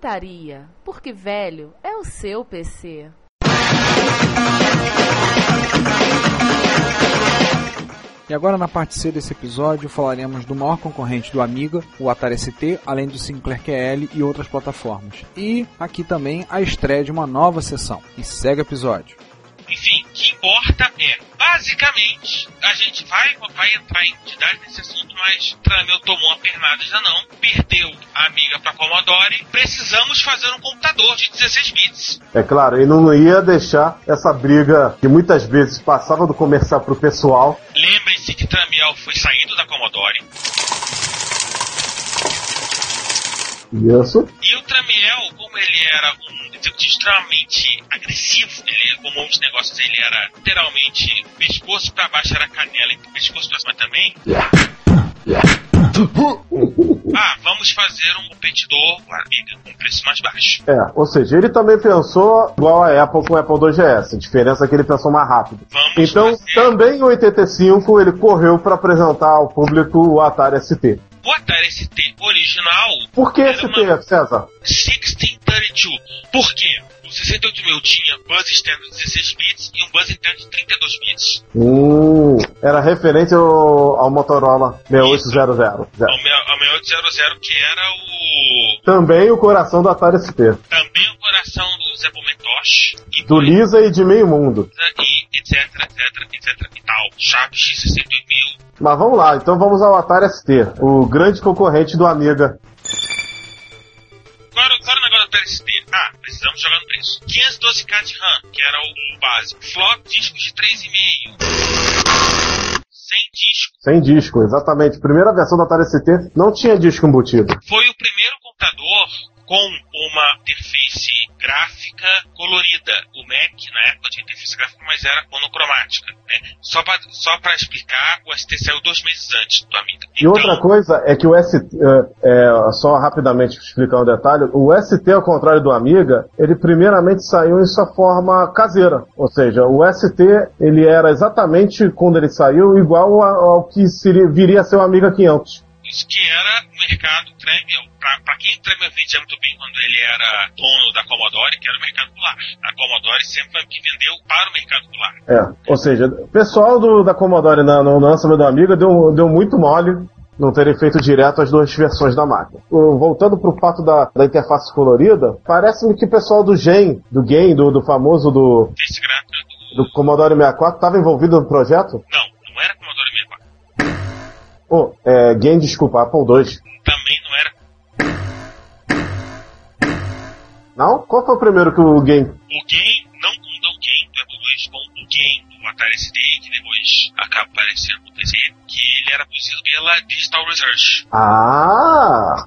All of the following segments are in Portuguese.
Retrocomputaria, porque velho é o seu PC. E agora na parte C desse episódio falaremos do maior concorrente do Amiga, o Atari ST, além do Sinclair QL e outras plataformas. E aqui também a estreia de uma nova sessão. E segue o episódio. O importa é, basicamente, a gente vai, vai entrar em entidade nesse assunto, mas Tramel tomou uma pernada já não, perdeu a amiga para Commodore, precisamos fazer um computador de 16 bits. É claro, ele não ia deixar essa briga que muitas vezes passava do comercial pro pessoal. Lembrem-se que Tramiel foi saído da Commodore. Isso. E o Tramiel, como ele era um executivo extremamente agressivo, ele, como muitos negócios, ele era literalmente pescoço pra baixo era canela e pescoço pra cima também. Ah, vamos fazer um competidor com com preço mais baixo. É, ou seja, ele também pensou igual a Apple com o Apple 2GS. A diferença é que ele pensou mais rápido. Vamos Então, fazer também em 85, ele correu para apresentar ao público o Atari ST. o Atari ST original. Por que ST, uma César? 1632. Por quê? O 68000 tinha buzz externo de 16 bits e um buzz interno de 32 bits. Hum, era referente ao, ao Motorola 6800. Ao, meu- ao 6800, que era o. Também o coração do Atari ST. Também o coração do Zé Bometosh. Do Lisa e de meio mundo. e etc, etc, etc e tal. Sharp X68000. Mas vamos lá, então vamos ao Atari ST, o grande concorrente do Amiga. Qual era, qual era o negócio do Atari ST? Ah, precisamos jogar no preço. 512k de RAM, que era o básico. Flop disco de 3,5. Sem disco. Sem disco, exatamente. Primeira versão do Atari ST não tinha disco embutido. Foi o primeiro computador com uma interface gráfica colorida. O Mac, na época, tinha interface gráfica, mas era monocromática. Né? Só para só pra explicar, o ST saiu dois meses antes do Amiga. E outra coisa é que o ST, é, é, só rapidamente explicar um detalhe, o ST, ao contrário do Amiga, ele primeiramente saiu em sua forma caseira. Ou seja, o ST, ele era exatamente, quando ele saiu, igual a- ao que seria, viria a ser o Amiga 500. Isso que era o mercado Tremel. Pra quem Tremel vendia muito bem quando ele era dono da Commodore, que era o mercado do lar. A Commodore sempre foi que vendeu para o mercado do lar. É, ou seja, o pessoal do, da Commodore na, no lançamento do Amiga deu, deu muito mole não terem feito direto as duas versões da máquina. O- Voltando pro fato da, da interface colorida, parece-me que o pessoal do Gen, do Game, do, do famoso do, Esse gráfico do... do Commodore 64, estava envolvido no projeto? Não, Oh, é, Game, desculpa, Apple II. Também não era. Não? Qual foi o primeiro que o Game? O Game, não com o Game do Apple II, com o Game do Atari ST, que depois acaba aparecendo no PC, que ele era produzido pela Digital Research. Ah!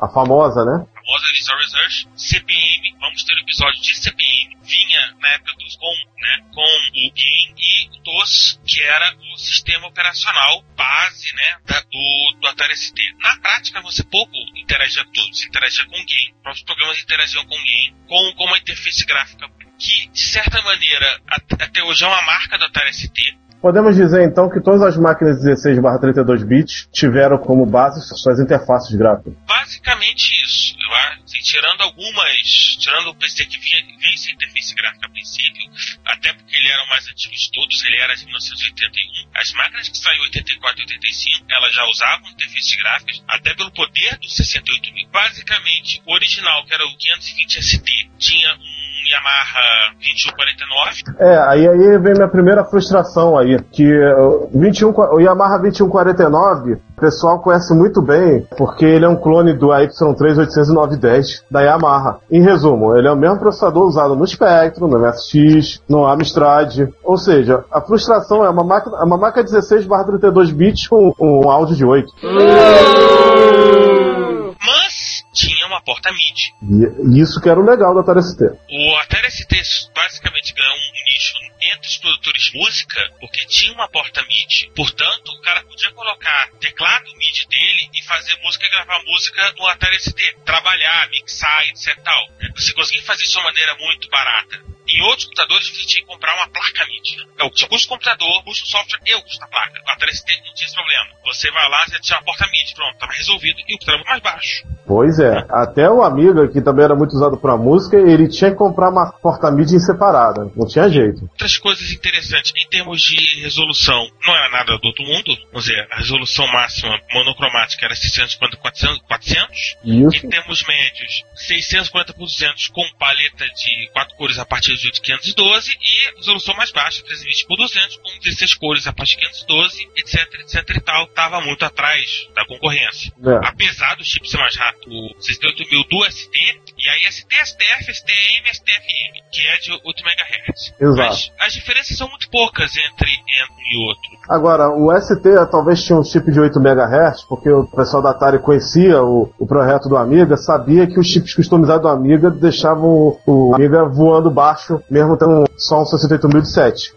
A famosa, né? A famosa Digital Research, CPM, vamos ter um episódio de CPM, vinha na época dos com, né, com o Game e o DOS, que era o sistema operacional base, né, da- do, do Atari ST. Na prática, você pouco interagia com todos, interagia com o Game. Os próprios programas interagiam com o Game, com, com uma interface gráfica que, de certa maneira, at- até hoje é uma marca do Atari ST. Podemos dizer então que todas as máquinas 16/32 bits tiveram como base suas interfaces gráficas. Basicamente isso. Eu assim, tirando algumas. Tirando o PC que vinha, vinha sem interface gráfica a princípio, até porque ele era o mais antigo de todos, ele era de 1981. As máquinas que saíram em 84 e 85, elas já usavam interfaces gráficas, até pelo poder do 68 mil. Basicamente, o original, que era o 520 ST, tinha um Yamaha 2149. É, aí, aí vem minha primeira frustração aí, que uh, 21, qua- o Yamaha 2149, o pessoal conhece muito bem, porque ele é um clone do AY3 80910 da Yamaha. Em resumo, ele é o mesmo processador usado no Spectrum, no MSX, no Amstrad. Ou seja, a frustração é uma máquina, é uma máquina 16 32 bits com um áudio de 8. Porta MIDI. E, e isso que era o legal do Atari ST. O Atari ST basicamente ganhou um nicho entre os produtores de música, porque tinha uma porta MIDI. Portanto, o cara podia colocar teclado MIDI dele e fazer música e gravar música no Atari ST. Trabalhar, mixar, etc. Tal. Você conseguia fazer isso de uma maneira muito barata. Em outros computadores, você tinha que comprar uma placa MIDI. É o custo do computador, custo do software e o custo da placa. O Atari ST não tinha esse problema. Você vai lá, você tinha uma porta MIDI, pronto, estava resolvido. E o computador mais baixo. Pois é, até o Amiga, que também era muito usado pra música, ele tinha que comprar uma porta MIDI separada. Não tinha jeito. outras coisas interessantes em termos de resolução. Não era nada do outro mundo. Vamos dizer, a resolução máxima monocromática era 650 por 400, 400. Isso. Em termos médios, 640 por 200 com paleta de 4 cores a partir de 512 e resolução mais baixa, 320 por 200 com 16 cores a partir de 512, etc, etc e tal. Estava muito atrás da concorrência. É. Apesar do chip ser mais rápido, o 68000 do ST, e aí ST, STF, STM, STFM, que é de 8 MHz. Exato. Mas as diferenças são muito poucas entre um e outro. Agora, o ST talvez tinha um chip de 8 MHz, porque o pessoal da Atari conhecia o, o projeto do Amiga, sabia que os chips customizados do Amiga deixavam o, o Amiga voando baixo, mesmo tendo só um 68007.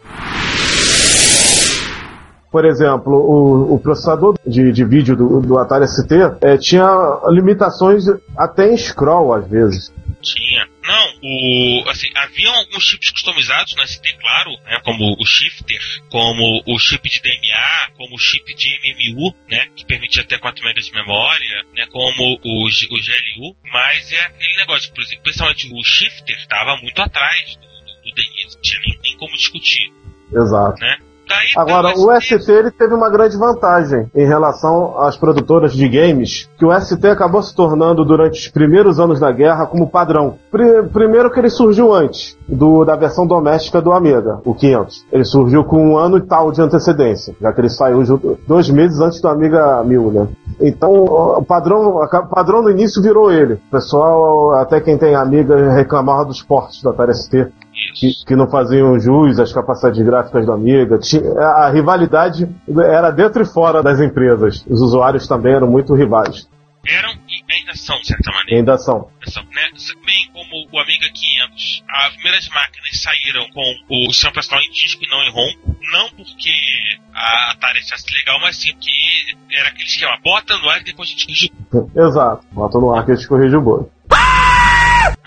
Por exemplo, o, o processador de, de vídeo do, do Atari ST eh, tinha limitações até em scroll, às vezes. Tinha. Não, o, assim, haviam alguns chips customizados no ST, claro, né, como o shifter, como o chip de DMA, como o chip de MMU, né, que permitia até 4 MB de memória, né, como o, G- o GLU, mas é aquele negócio, por exemplo, principalmente o shifter estava muito atrás do, do, do DNI, não tinha nem, nem como discutir, Exato. né. Daí, Agora, o ST ele teve uma grande vantagem em relação às produtoras de games, que o ST acabou se tornando durante os primeiros anos da guerra como padrão. Pri- primeiro que ele surgiu antes do- da versão doméstica do Amiga, o 500. Ele surgiu com um ano e tal de antecedência, já que ele saiu junto- dois meses antes do Amiga 1000, né? Então, o padrão, o padrão no início virou ele. O pessoal, até quem tem Amiga, reclamava dos portes do Atari ST que, que não faziam jus às capacidades gráficas do Amiga. A rivalidade era dentro e fora das empresas. Os usuários também eram muito rivais. Eram e ainda são, de certa maneira. ainda são. São, né? Bem como o Amiga 500, as primeiras máquinas saíram com o sistema operacional em disco e não em ROM. Não porque a Atari achasse legal, mas sim porque era aquele esquema, bota no ar e depois a gente corrige. Exato. Bota no ar que eles corrigem o boi.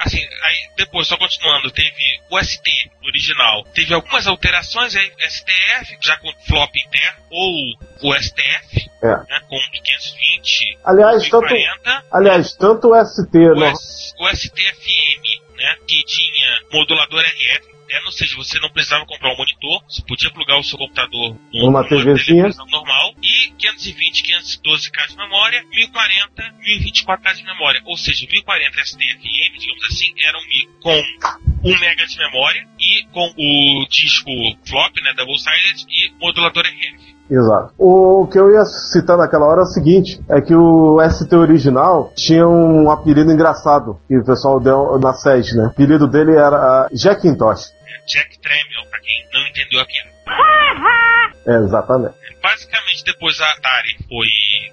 Assim, aí depois, só continuando, teve o ST original. Teve algumas alterações, aí STF, já com flop interno, ou o STF, É. né, com 520, Aliás, tanto, 1040. aliás, tanto o ST, o, no- S, o STFM, né, que tinha modulador RF, é, ou seja, você não precisava comprar um monitor, você podia plugar o seu computador Numa TVzinha. televisão normal, e 520, 512K de memória, 1040, 1024K de memória, ou seja, 1040 STFM, digamos assim, era um mic com 1 MB de memória e com o disco flop, né, double-sided e modulador RF. Exato. O que eu ia citar naquela hora é o seguinte: é que o ST original tinha um apelido engraçado que o pessoal deu na SES, né? O apelido dele era ah, Jackintosh. Jack Tramiel, pra quem não entendeu a piada. É, exatamente. Basicamente, depois a Atari foi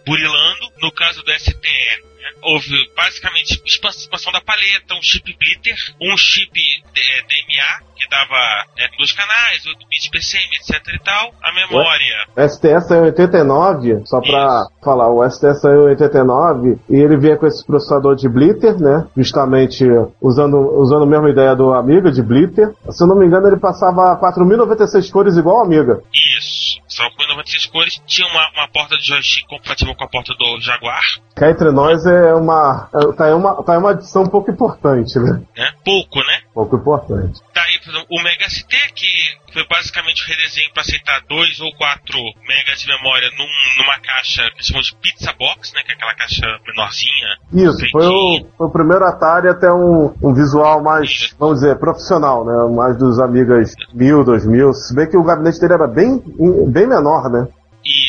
burilando. No caso do STE, né, houve basicamente expansão da paleta, um chip Blitter, um chip eh, DMA, que dava eh, dois canais, 8 bits PCM, etc e tal. A memória, O STS saiu em 89, só pra falar, o STS saiu em 89 e ele vinha com esse processador de Blitter, né? Justamente usando, usando a mesma ideia do Amiga de Blitter. Se eu não me engano, ele passava 4096 cores igual ao Amiga. isso. Só com 96 cores. Tinha uma, uma porta de joystick compatível com a porta do Jaguar, Cá entre nós é uma. é- Tá aí uma, tá aí uma adição pouco importante, né? né? Pouco, né? Pouco importante. Daí por exemplo, o Mega ST, que foi basicamente o redesenho para aceitar 2 ou 4 megas de memória num- numa caixa que chamam de Pizza Box, né? Que é aquela caixa menorzinha. Isso, foi o, foi o primeiro Atari até um, um visual mais, vamos dizer, profissional, né? Mais dos Amigas 1000, 2000. Se bem que o gabinete dele era bem, bem menor, né?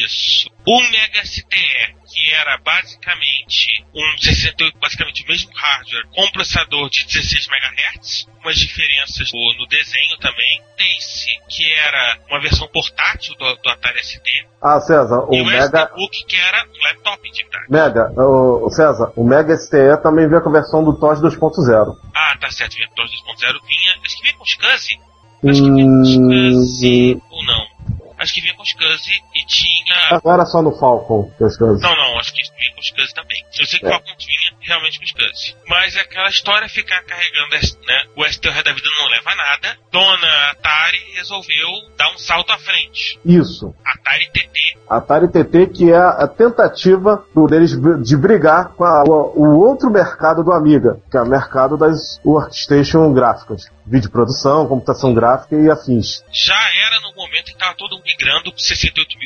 Isso. O Mega STE, que era basicamente um 68, basicamente o mesmo hardware, com processador de 16 MHz, umas diferenças no, no desenho também. Ace, que era uma versão portátil do, do Atari ST. Ah, César, o e o Mega. STBook, que era um laptop de verdade. Mega, o, o César, o Mega STE também veio com a versão do TOS 2.0. Ah, tá certo, vinha TOS 2.0, vinha. Acho que vinha com SCSI. Acho que vinha com SCSI ou não. Acho que vinha com SCSI e tinha. Não era só no Falcon que as coisas. Não, não, acho que vinha com SCSI também. Eu sei que o É. Falcon vinha realmente com SCSI. Mas é aquela história ficar carregando, né? O ST da vida não leva a nada. Dona Atari resolveu dar um salto à frente. Isso. Atari TT. Atari TT, que é a tentativa do- deles de brigar com a- o, outro mercado do Amiga, que é o mercado das workstation gráficas. Vídeo produção, computação gráfica e afins. Já era no momento que estava todo mundo migrando pro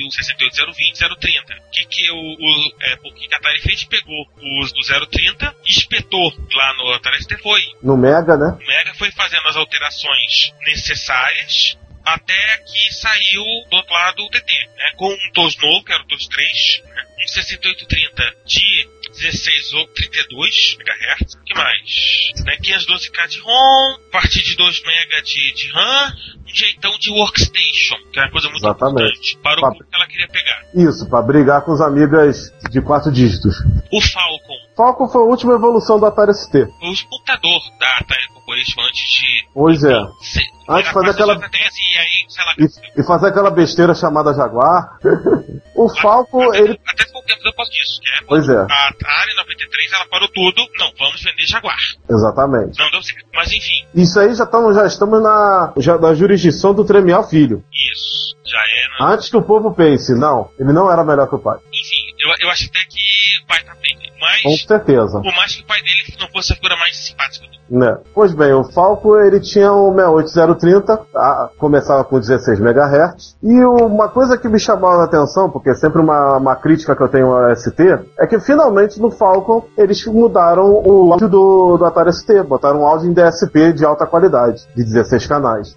68.000, 68020, 030. O que, que o, o, é, o que a Atari fez? Pegou os do 030, espetou lá no Atari ST, foi No Mega, né? O Mega foi fazendo as alterações necessárias até que saiu do outro lado o TT, né? Com um TOS novo, que era o TOS 3, né? um 6830 de 16 ou 32 MHz, o que mais? Né? 512K de ROM, a partir de 2 MB de, de RAM, um jeitão de workstation, que é uma coisa muito Exatamente. importante para o público que ela queria pegar. Isso, pra brigar com os Amigas de quatro dígitos. O Falcon, Falcon foi a última evolução do Atari ST. o computador da Atari Corporation antes de Pois é. se- Antes fazer aquela- e aí, sei lá, E, e fazer aquela besteira chamada Jaguar. o Falcon, até, ele. até pouco tempo depois disso, que é Pois é. a Atari 93 ela parou tudo, não, vamos vender Jaguar. Exatamente. Não deu certo. Mas enfim, Isso aí já estamos, já estamos na, já, na jurisdição do Tremial Filho. isso. Já é. na- Antes que o povo pense, não, ele não era melhor que o pai. Enfim, eu, eu acho até que o pai tá bem. Com Mas, certeza. por mais que o pai dele não fosse a figura mais simpática do Né? Pois bem, o Falco ele tinha o 68030, tá? começava com 16 MHz. E uma coisa que me chamou a atenção, porque é sempre uma, uma crítica que eu tenho ao ST, é que finalmente no Falcon eles mudaram o áudio do, do Atari ST, botaram um áudio em DSP de alta qualidade, de 16 canais.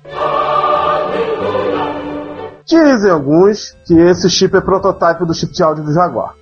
Dizem alguns que esse chip é protótipo do chip de áudio do Jaguar.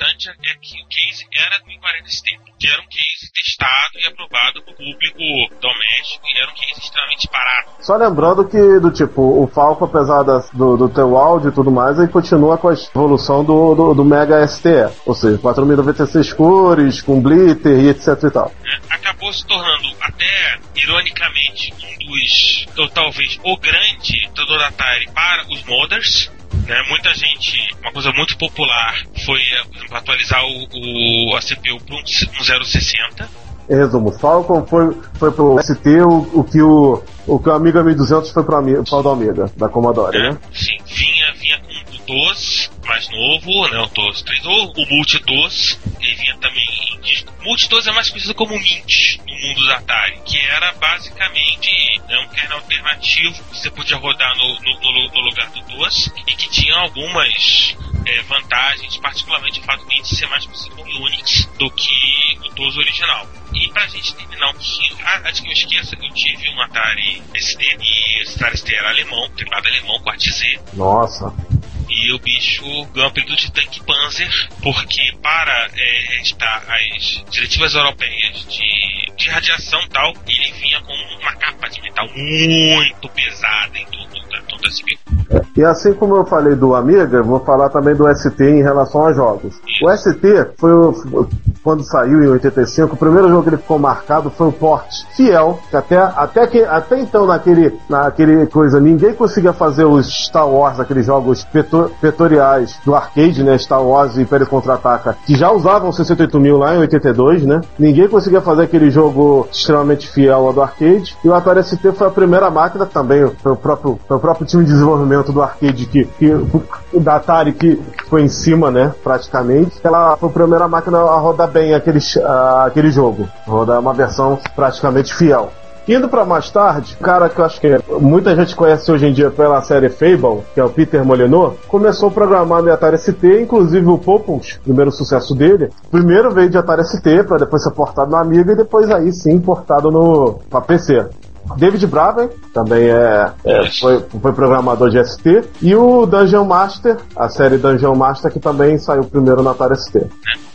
É, importante é que o case era do 1040ST, que era um case testado e aprovado por público doméstico e era um case extremamente barato. Só lembrando que, do tipo, o Falco, apesar do, do teu áudio e tudo mais, ele continua com a evolução do, do, do Mega STE. Ou seja, 4096 cores, com blitter e etc e tal. né, acabou se tornando até ironicamente um dos ou talvez o grande Atari para os modders né, muita gente uma coisa muito popular foi eh, por exemplo, atualizar o, o- a CPU para um, c- um 060 Em resumo, Falcon foi, foi pro ST o, o que o, o que o Amiga 1200 foi pro do Amiga, da Commodore, né? sim vinha vinha com o TOS mais novo né o TOS 3 ou o Multi TOS e vinha também em disco Multi TOS é mais conhecido como Mint no mundo da Atari que era basicamente né, um kernel alternativo que você podia rodar no, no- no no lugar do TOS e que tinha algumas é, vantagens, particularmente o fato de ser mais possível em Unix do que o TOS original. E pra gente terminar um pouquinho, ah, antes que eu esqueça, eu tive um Atari ST e esse Atari ST era alemão, teclado alemão, com Z. Nossa. E o bicho ganhou o apelido de Tank Panzer, porque para é, estar as diretivas europeias de, de radiação e tal, ele vinha com uma capa de metal muito pesada em torno da, torno da CPU. E assim como eu falei do Amiga, vou falar também do ST em relação a jogos. O ST foi o, quando saiu em 85, o primeiro jogo que ele ficou marcado foi o Port Fiel, que até, até, que, até então naquele, naquele coisa ninguém conseguia fazer os Star Wars, aqueles jogos peto, petoriais do arcade, né, Star Wars e Império Contra-Ataca, que já usavam 68 mil lá em 82, né? Ninguém conseguia fazer aquele jogo extremamente fiel ao do arcade. E o Atari ST foi a primeira máquina também, foi o próprio, foi o próprio time de desenvolvimento do arcade que, que da Atari que foi em cima, né, praticamente. Ela foi a primeira máquina a rodar bem aquele, ah, aquele jogo, rodar uma versão praticamente fiel. Indo pra mais tarde, cara que eu acho que muita gente conhece hoje em dia pela série Fable, que é o Peter Molyneux, começou a programar no Atari ST, inclusive o Popos, primeiro sucesso dele, primeiro veio de Atari ST, para depois ser portado no Amiga e depois aí sim portado no pra PC. David Braven também é, é, foi, foi programador de ST e o Dungeon Master, a série Dungeon Master que também saiu primeiro na Atari ST.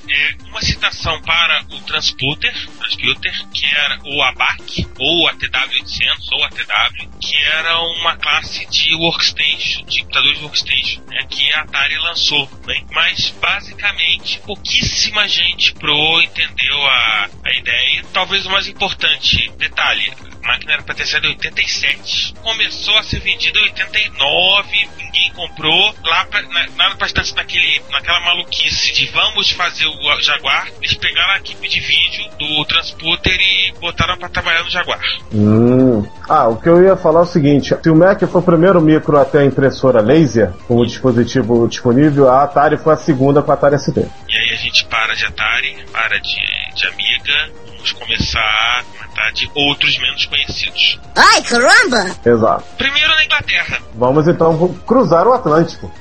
É, uma citação para o Transputer, Transputer, que era o ABAC, ou a TW800, ou a TW, que era uma classe de workstation, de computadores de workstation, né, que a Atari lançou. Bem, mas basicamente pouquíssima gente pro entendeu a, a ideia. Talvez o mais importante detalhe, máquina era para ter saído em 87. Começou a ser vendida em 89, ninguém comprou. Lá pra, na, nada pra estar naquele, naquela maluquice de vamos fazer o Jaguar. Eles pegaram a equipe de vídeo do Transputer e botaram para trabalhar no Jaguar. Hum. Ah, o que eu ia falar é o seguinte: se o Mac foi o primeiro micro até a impressora laser, como dispositivo disponível, a Atari foi a segunda com a Atari ST. E aí a gente para de Atari, para de, de Amiga, vamos começar a comentar de outros menos conhecidos. Ai, caramba! Exato. Primeiro na Inglaterra. Vamos então cruzar o Atlântico.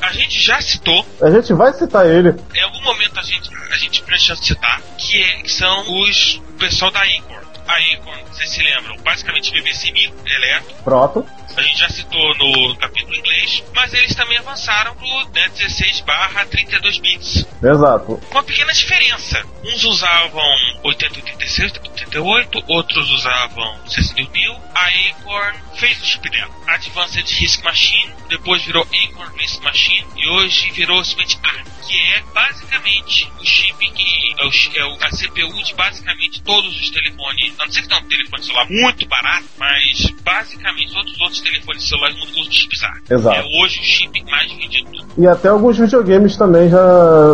A gente já citou, A gente vai citar ele. em algum momento a gente, a gente precisa citar, que, é- que são os o pessoal da Acorn. A Acorn, vocês se lembram, basicamente BBC Micro, Eletro, Pronto. a gente já citou no capítulo inglês, mas eles também avançaram pro né, 16 barra 32 bits. Exato. Uma pequena diferença. Uns usavam 8086, 88, outros usavam 62000. A Acorn fez o chip dela. Advanced Risk Machine, depois virou Acorn Risk Machine e hoje virou simplesmente ARM, que é basicamente o chip que é, o, é a CPU de basicamente todos os telefones. A não ser que tenha um telefone celular muito barato, mas basicamente todos os outros telefones celulares não usam chips ARM. Exato. É hoje o chip mais vendido do E até alguns videogames também já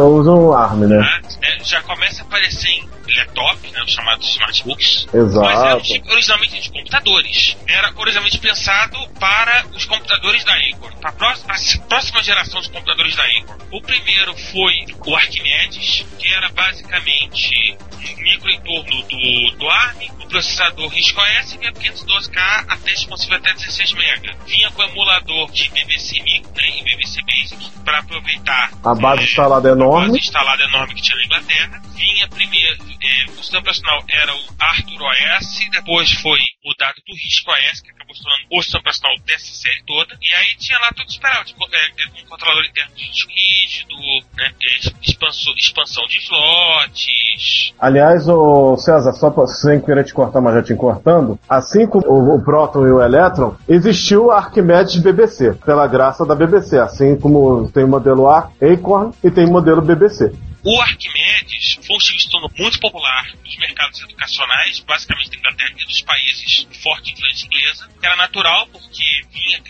usam ARM, né? né? É, já começa a aparecer em laptop, né, os chamados smartbooks. Mas era um Exato. chip originalmente de computadores. Era originalmente pensado para os computadores da Acorn, para a próxima, a próxima geração de computadores da Acorn. O primeiro foi o Archimedes, que era basicamente microentorno do, do ARM, o processador RISC-OS e a 512K até responsivo até 16 MB. Vinha com emulador de BBC Micro né, e BBC Basic para aproveitar A base é, instalada é a base enorme. instalada enorme que tinha na Inglaterra. Vinha primeiro, é, o sistema operacional era o Arthur OS, depois foi mudado do RISC OS, que acabou se tornando o sistema operacional dessa série toda. E aí tinha lá tudo esperado, tipo, é, é, um controlador interno de disco rígido, né, é, expansão, expansão de slots. Aliás, o César, só pra, sem querer te cortar, mas já te cortando, assim como o, o Proton e o Electron, existiu a Arquimedes BBC, pela graça da BBC, assim como tem o modelo A- Acorn e tem o modelo BBC. O Arquimedes foi um tornou muito popular nos mercados educacionais, basicamente da Inglaterra e dos países de forte influência inglesa. Era natural porque vinha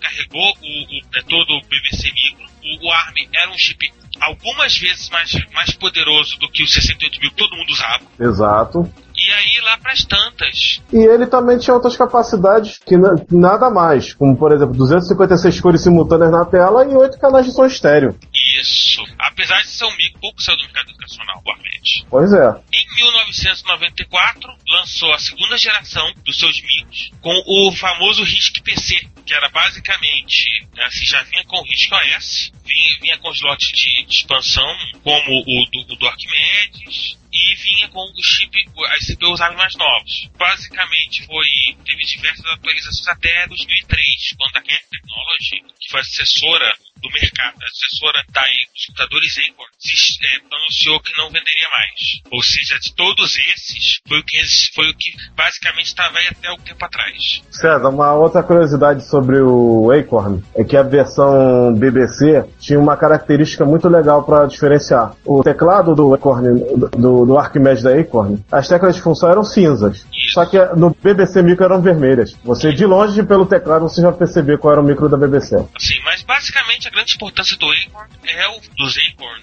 carregou o, o, né, todo o BBC Micro. O, o ARM era um chip algumas vezes mais, mais poderoso do que o 68 mil que todo mundo usava. Exato. E aí lá pras tantas, E ele também tinha outras capacidades que na- nada mais, como por exemplo 256 cores simultâneas na tela e 8 canais de som estéreo. isso. Apesar de ser um micro, pouco saiu do mercado educacional, o. Pois é. Em 1994, lançou a segunda geração dos seus micros com o famoso RISC PC, que era basicamente, assim, já vinha com o RISC OS, vinha, vinha com slots de, de expansão, como o do, o do Arquimedes, e vinha com o chip, as CPUs mais novos. Basicamente foi, teve diversas atualizações até 2003, quando a Cat Technology, que foi a sucessora do mercado, a sucessora da dos computadores Acorn, é, anunciou que não venderia mais. Ou seja, de todos esses, foi o que, foi o que basicamente estava aí até algum tempo atrás. César, uma outra curiosidade sobre o Acorn é que a versão BBC tinha uma característica muito legal para diferenciar. O teclado do Acorn, do, do Arquimedes da Acorn, as teclas de função eram cinzas. Só que no BBC Micro eram vermelhas. Você de longe pelo teclado você já percebeu qual era o micro da BBC. Assim, mas basicamente a grande importância do Acorn é o dos Acorn,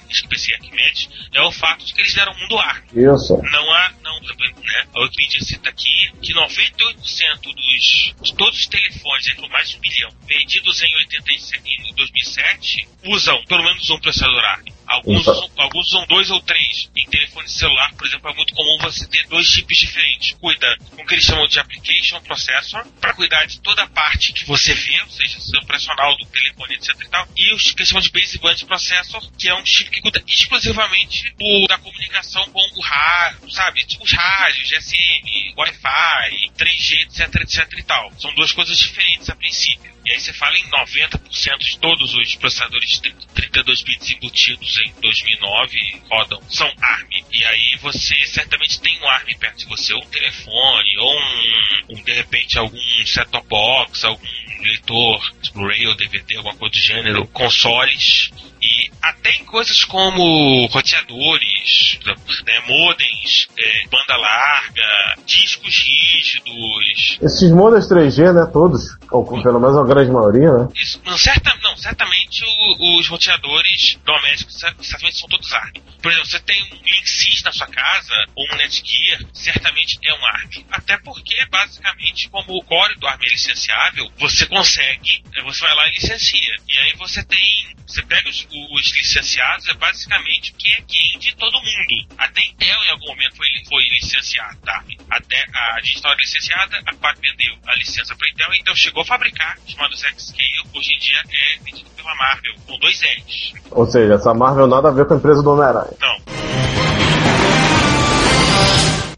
Arquimedes, é o fato de que eles deram o mundo ar. Isso. Não há, não, né? A Wikipedia cita aqui que 98% dos de todos os telefones, entre mais de um bilhão, vendidos em 87 em 2007, usam pelo menos um processador ARM. Alguns, Então- usam, alguns usam dois ou três. Em telefone celular, por exemplo, é muito comum você ter dois chips diferentes. Cuida com o que eles chamam de application processor, para cuidar de toda a parte que você vê, ou seja, seu operacional do telefone, etc e tal. E os que eles chamam de baseband processor, que é um chip que cuida exclusivamente do- da comunicação com o rádio, sabe? Tipo os rádios, GSM, Wi-Fi, 3G, etc, etc e tal. São duas coisas diferentes a princípio. E aí você fala em 90% de todos os processadores de 32 bits embutidos em 2009 rodam, são ARM. E aí você certamente tem um ARM perto de você, ou um telefone, ou um, um, de repente algum set-top box, algum leitor Blu-ray ou DVD, alguma coisa do gênero, consoles. E até em coisas como roteadores, né, modems, é, banda larga, discos rígidos, Esses modems 3G, né, todos, ou pelo menos a grande maioria, né? Isso, não, certa, não, certamente o- os roteadores domésticos cer- certamente são todos ARM. Por exemplo, você tem um Linksys na sua casa, ou um Netgear, certamente é um ARM. Até porque, basicamente, como o core do ARM é licenciável, você consegue, eh, você vai lá e licencia. E aí você tem, você pega os, os licenciados, é basicamente o que é game de todo mundo. Até Intel em algum momento foi, foi licenciado, tá? Até a digital era licenciada, a Quad vendeu a licença para Intel, a Intel chegou a fabricar, chamado X-Scale, hoje em dia é vendido pela Marvel, com dois L's. Ou seja, essa Marvel nada a ver com a empresa do Homem-Aranha. Não.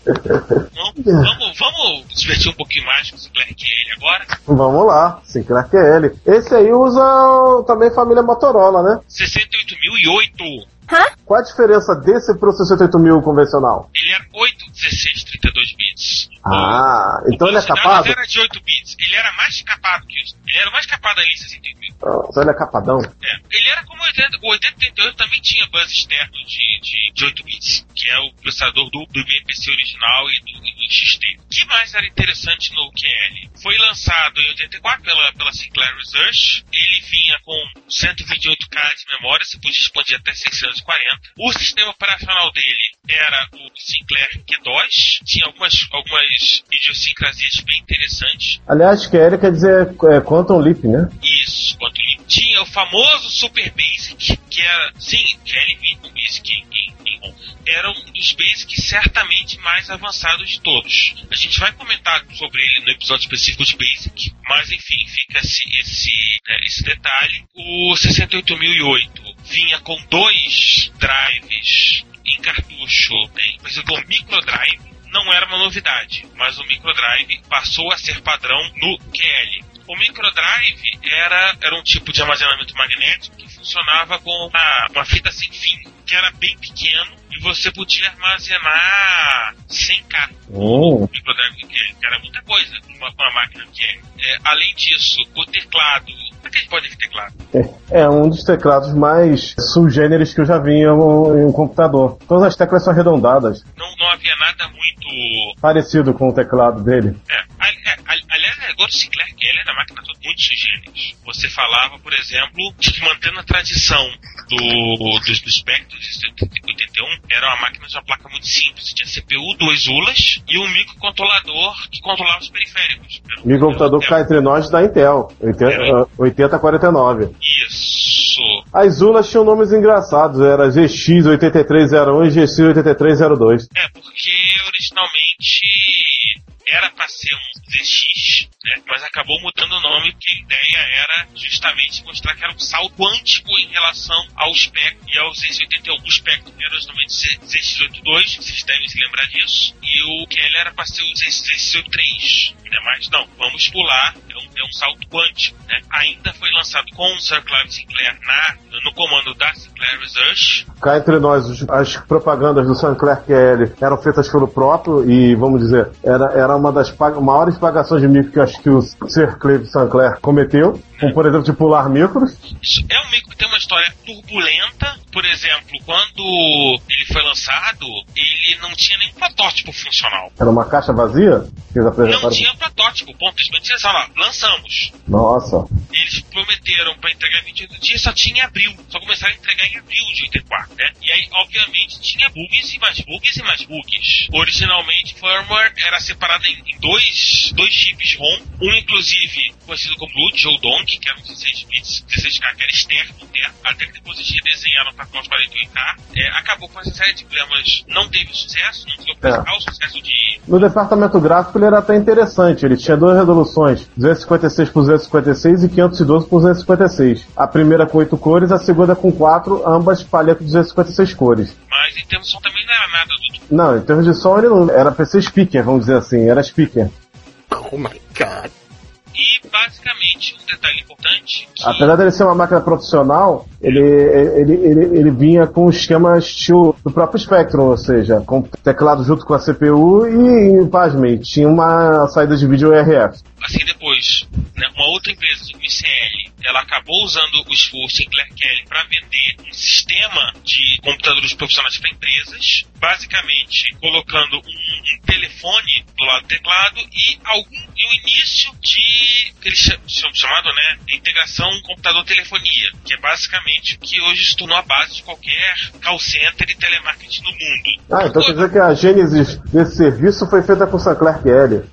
Vamos, vamos, vamos divertir um pouquinho mais com o Clark ele agora. Vamos lá, Sinclair QL. Esse aí usa também família Motorola, né? 68008. Qual a diferença desse pro 68000 convencional? Ele era 8, 16, 32 bits. Ah, então ele é capado? Era de 8 bits. Ele era mais capado que isso. Ele era mais capado ali em 61 mil. Ah, Então ele é capadão. É. Ele era como o 80, o 8088 também tinha bus externo de, de, de 8 bits, que é o processador do, do BMPC original e do, e do XT. O que mais era interessante no QL? Foi lançado em 84 pela, pela Sinclair Research. Ele vinha com 128K de memória, você podia expandir até 640. O sistema operacional dele era o Sinclair Q2. Tinha algumas, algumas idiosincrasias bem interessantes. Aliás, QL quer dizer é, Quantum Leap, né? Isso, quanto ele tinha o famoso Super Basic, que era, sim, KLV, o Basic em, em, em ROM. Era um dos Basics certamente mais avançados de todos. A gente vai comentar sobre ele no episódio específico de Basic, mas enfim, fica esse, esse, né, esse detalhe. O 68008 vinha com dois drives em cartucho, né, por exemplo, o micro drive não era uma novidade, mas o microdrive passou a ser padrão no QL. O microdrive era, era um tipo de armazenamento magnético que funcionava com uma, uma fita sem fim, que era bem pequeno e você podia armazenar 100k. Hum. O microdrive do QL, que era muita coisa uma, uma máquina QL. É, além disso, o teclado. Como é que a gente pode ver teclado? É um dos teclados mais subgêneros que eu já vi em um, em um computador. Todas as teclas são arredondadas, Não, não havia nada muito parecido com o teclado dele. É, é, ali- aliás, o negócio do Sinclair que ele era máquina toda muito sugêneros. Você falava, por exemplo, de que mantendo a tradição do, dos, do Spectrum de 81, era uma máquina de uma placa muito simples. Tinha CPU, duas ULAs e um microcontrolador que controlava os periféricos. Era um cá entre nós da Intel, 80, É. ah, 8049. Isso. As ULAs tinham nomes engraçados, era GX8301 e GX8302. É, porque originalmente era para ser um ZX, né? Mas acabou mudando o nome porque a ideia era justamente mostrar que era um salto quântico em relação ao Spectrum e ao Z81. O Spectrum era originalmente Z- ZX82, vocês devem se lembrar disso, e o QL era para ser o Z83, né? Mas não, vamos pular, é um, é um salto quântico, né? Ainda foi lançado com o Sir Clive Sinclair na, no comando da Sinclair Research, Cá entre nós, as propagandas do Sinclair QL eram feitas pelo próprio e, vamos dizer, era, era uma das maiores pagações de micro que eu acho que o Sir Clive Sinclair cometeu, como por exemplo de pular micros. É um micro que tem uma história turbulenta. Por exemplo, quando ele foi lançado, ele não tinha nem protótipo funcional. Era uma caixa vazia Não tinha protótipo, ponto. Eles disseram, ó, lançamos. Nossa. Eles prometeram para entregar em 28 dias, só tinha em abril. Só começaram a entregar em abril de 84, né? E aí, obviamente, tinha bugs e mais bugs e mais bugs. Originalmente, firmware era separada em, em dois, dois chips ROM, um inclusive conhecido como Blood ou Donk, que era um 16 bits, 16K, que era externo, né? até que depois eles redesenharam para os 48K. É, acabou com essa série de problemas, não teve sucesso, não conseguiu apresentar o sucesso de No departamento gráfico ele era até interessante. Ele tinha duas resoluções, 256 por 256 e 512 por 256. A primeira com 8 cores, a segunda com 4, ambas palhetas de 256 cores. Mas em termos de som também não era nada do Não, em termos de som ele não era PC speaker, vamos dizer assim, era speaker. E basicamente um detalhe importante que Apesar dele ser uma máquina profissional, ele, ele, ele, ele vinha com esquema estilo do próprio Spectrum, ou seja, com teclado junto com a CPU e, pasmem, tinha uma saída de vídeo RF. Assim depois, né, uma outra empresa, o ICL, ela acabou usando o esforço Sinclair Kelly para vender um sistema de computadores profissionais para empresas, basicamente colocando um, telefone do lado do teclado e algum e o início de que eles cha- chamam chamado, né, integração computador-telefonia, que é basicamente o que hoje se tornou a base de qualquer call center e telemarketing no mundo. Ah, então quer dizer que a gênese desse serviço foi feita com o Sinclair Kelly.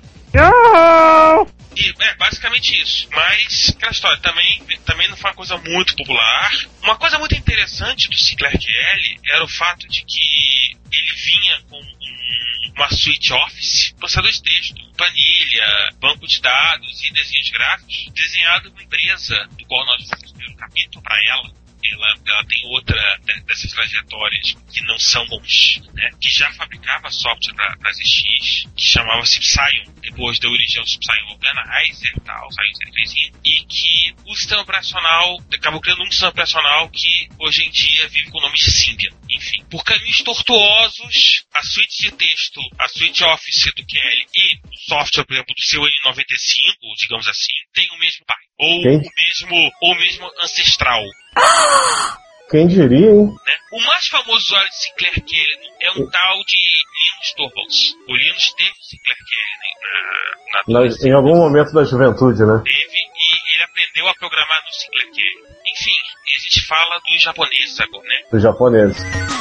E, é, basicamente isso. Mas, aquela história, também, também não foi uma coisa muito popular. Uma coisa muito interessante do Sinclair GL era o fato de que ele vinha com um- uma suite Office, processador de texto, planilha, banco de dados e desenhos gráficos, desenhado uma empresa, do qual nós vamos ter um capítulo para ela. Ela, ela tem outra de- dessas trajetórias que não são bons, né? que já fabricava software para as ZX, que chamava-se Psyon, depois da origem do Psyon Organizer e tal, Psyon Series e que o sistema operacional acabou criando um sistema operacional que hoje em dia vive com o nome de Symbian. Enfim, por caminhos tortuosos, a suite de texto, a suite Office do Kelly e o software, por exemplo, do seu N95, digamos assim, tem o mesmo pai. Ou Quem? o mesmo, ou mesmo ancestral. Quem diria, hein? né? O mais famoso usuário de Sinclair Kelly é um tal de Linus Torvalds. O Linus teve Sinclair Kelly né, na, na Na- em algum momento da juventude, né? Teve e ele aprendeu a programar no Sinclair Kelly. Enfim, a gente fala dos japoneses agora, né? Dos japoneses.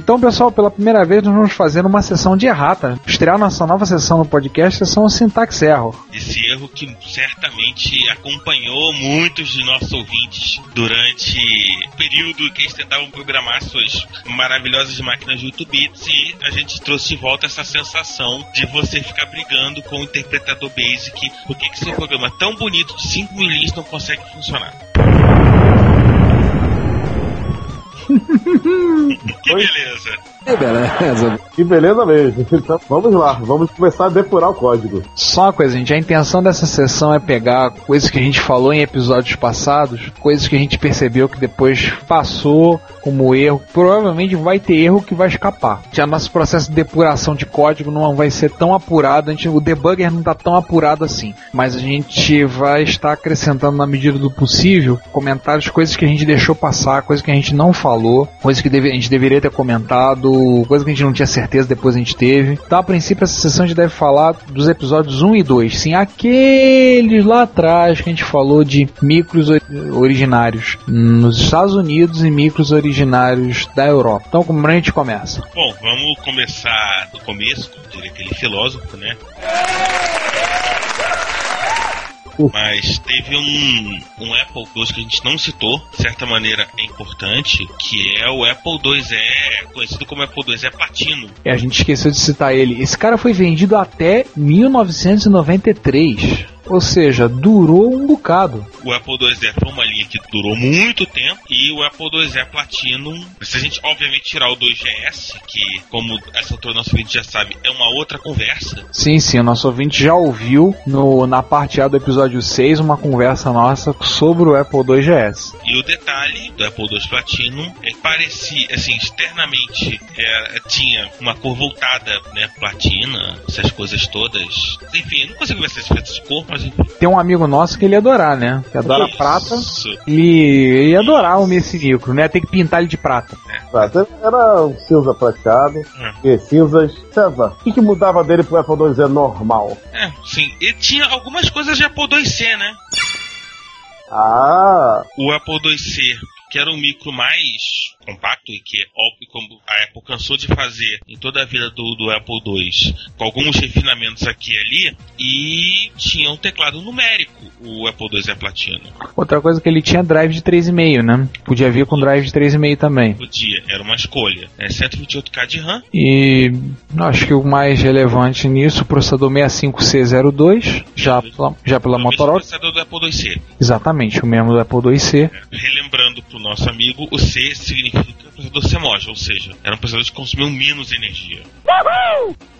Então, pessoal, pela primeira vez nós vamos fazer uma sessão de errata. Estrear nossa nova sessão no podcast, sessão Syntax Error. Esse erro que certamente acompanhou muitos de nossos ouvintes durante o período que eles tentavam programar suas maravilhosas máquinas de 8 bits e a gente trouxe de volta essa sensação de você ficar brigando com o interpretador Basic. Por que, que seu programa tão bonito de 5 mil linhas não consegue funcionar? que beleza! Que beleza. Que beleza mesmo. Então, vamos lá, vamos começar a depurar o código. Só uma coisa, gente. A intenção dessa sessão é pegar coisas que a gente falou em episódios passados, coisas que a gente percebeu que depois passou como erro. Provavelmente vai ter erro que vai escapar. Já nosso processo de depuração de código não vai ser tão apurado, a gente, o debugger não está tão apurado assim. Mas a gente vai estar acrescentando na medida do possível comentários, coisas que a gente deixou passar, coisas que a gente não falou, coisas que deve- a gente deveria ter comentado, coisas que a gente não tinha certeza, depois a gente teve. Então, a princípio, essa sessão a gente deve falar dos episódios 1 e 2. Sim, aqueles lá atrás que a gente falou de micros ori- originários nos Estados Unidos e micros originários da Europa. Então, como a gente começa? Bom, vamos começar do começo, como diria aquele filósofo, né? Mas teve um, um Apple II que a gente não citou, de certa maneira é importante, que é o Apple IIe, conhecido como Apple IIe Platino. E a gente esqueceu de citar ele. Esse cara foi vendido até 1993. Ou seja, durou um bocado. O Apple IIe foi uma linha que durou muito tempo e o Apple IIe Platinum, se a gente obviamente tirar o 2GS, que como essa altura nosso vídeo já sabe, é uma outra conversa, Sim, sim, o nosso ouvinte já ouviu no, na parte A do episódio 6 uma conversa nossa sobre o Apple IIgs. E o detalhe do Apple II Platinum é que parecia, assim, externamente é, tinha uma cor voltada, né, platina, essas coisas todas. Enfim, eu não consigo ver essas de cor, mas enfim. Tem um amigo nosso que ele ia adorar, né? Que adora Isso. prata. Ele, ele ia adorar o esse micro, né? Tem que pintar ele de prata. Prata Era um cinza prateado, e cinzas. César, o que, que mudava dele pro Apple IIe normal? É, sim. E tinha algumas coisas de Apple IIc, né? Ah, O Apple IIc, que era um micro mais compacto e que, como a Apple cansou de fazer em toda a vida do, do Apple II, com alguns refinamentos aqui e ali, e tinha um teclado numérico, o Apple IIe Platina. Outra coisa que ele tinha drive de 3,5, né? Podia vir com drive de 3,5 também. Podia, era uma escolha. É 128K de RAM, E acho que o mais relevante nisso, o processador 65C02, já pela, já pela o Motorola. processador do Apple IIc. Exatamente, o mesmo do Apple IIc. Relembrando para o nosso amigo, o C significa processador CMOS, ou seja, era um processador que consumiu menos energia.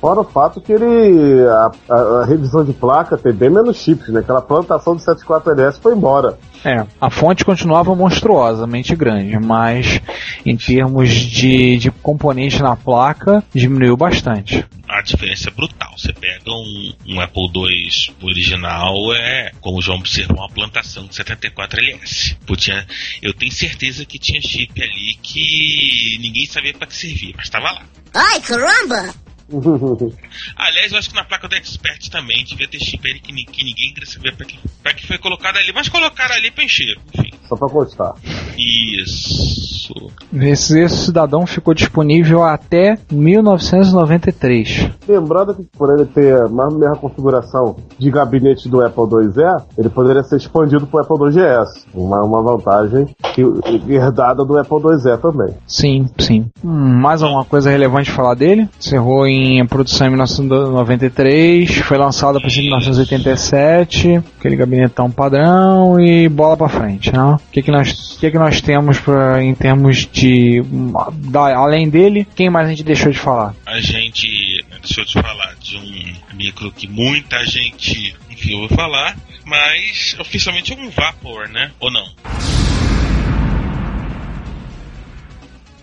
fora o fato que ele. A, a- a revisão de placa tem bem menos chips, né? Aquela plantação do 74LS foi embora. É, a fonte continuava monstruosamente grande, mas em termos de, de componente na placa, diminuiu bastante. A diferença é brutal. Você pega um, um Apple II original, é, como o João observou, uma plantação de 74LS. Pô, tinha- eu tenho certeza que tinha chip ali que ninguém sabia para que servia, mas estava lá. Ai, caramba! Aliás, eu acho que na placa do Expert também devia ter chip ali que, que ninguém queria saber para que, pra que foi colocado ali, mas colocaram ali para encher. Enfim, Só pra constar. isso. Esse, esse cidadão ficou disponível até 1993. Lembrando que por ele ter a mesma configuração de gabinete do Apple IIe, ele poderia ser expandido para o Apple IIgs. Uma, uma vantagem que, herdada do Apple IIe também. Sim, sim. Hum, mais alguma coisa relevante falar dele? Encerrou em produção em 1993, foi lançado a princípio em 1987, aquele gabinetão padrão e bola pra frente, né? O que que nós, que que nós temos pra, em termos de da- além dele, quem mais a gente deixou de falar? A gente, deixa eu te falar, de um micro que muita gente, enfim, ouviu falar, mas oficialmente é um Vapor, né? Ou não?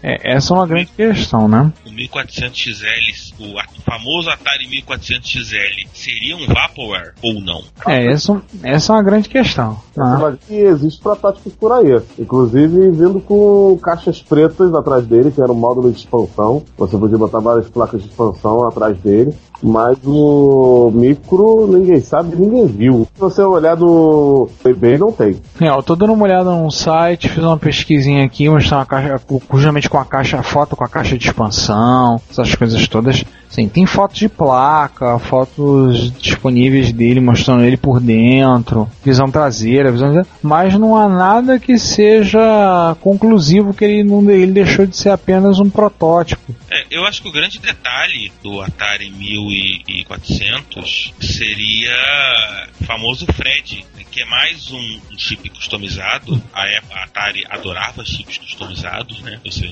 É, essa é uma grande questão, né? O 1400XL, o a- famoso Atari 1400XL, seria um Vaporware ou não? É, essa, essa é uma grande questão. né? Mas E existe protótipos por aí. Inclusive vindo com caixas pretas atrás dele, que era um módulo de expansão. Você podia botar várias placas de expansão atrás dele. Mas o micro, ninguém sabe, ninguém viu. Se você olhar no eBay, não tem. É, eu tô dando uma olhada num site, fiz uma pesquisinha aqui, mostrar uma caixa, justamente com a caixa, foto com a caixa de expansão, essas coisas todas. Sim, tem fotos de placa, fotos disponíveis dele mostrando ele por dentro, visão traseira, visão traseira, mas não há nada que seja conclusivo que ele não ele deixou de ser apenas um protótipo. É, eu acho que o grande detalhe do Atari 1400 seria o famoso Fred, que é mais um, um chip customizado. A, Apple- a Atari adorava chips customizados, né? Você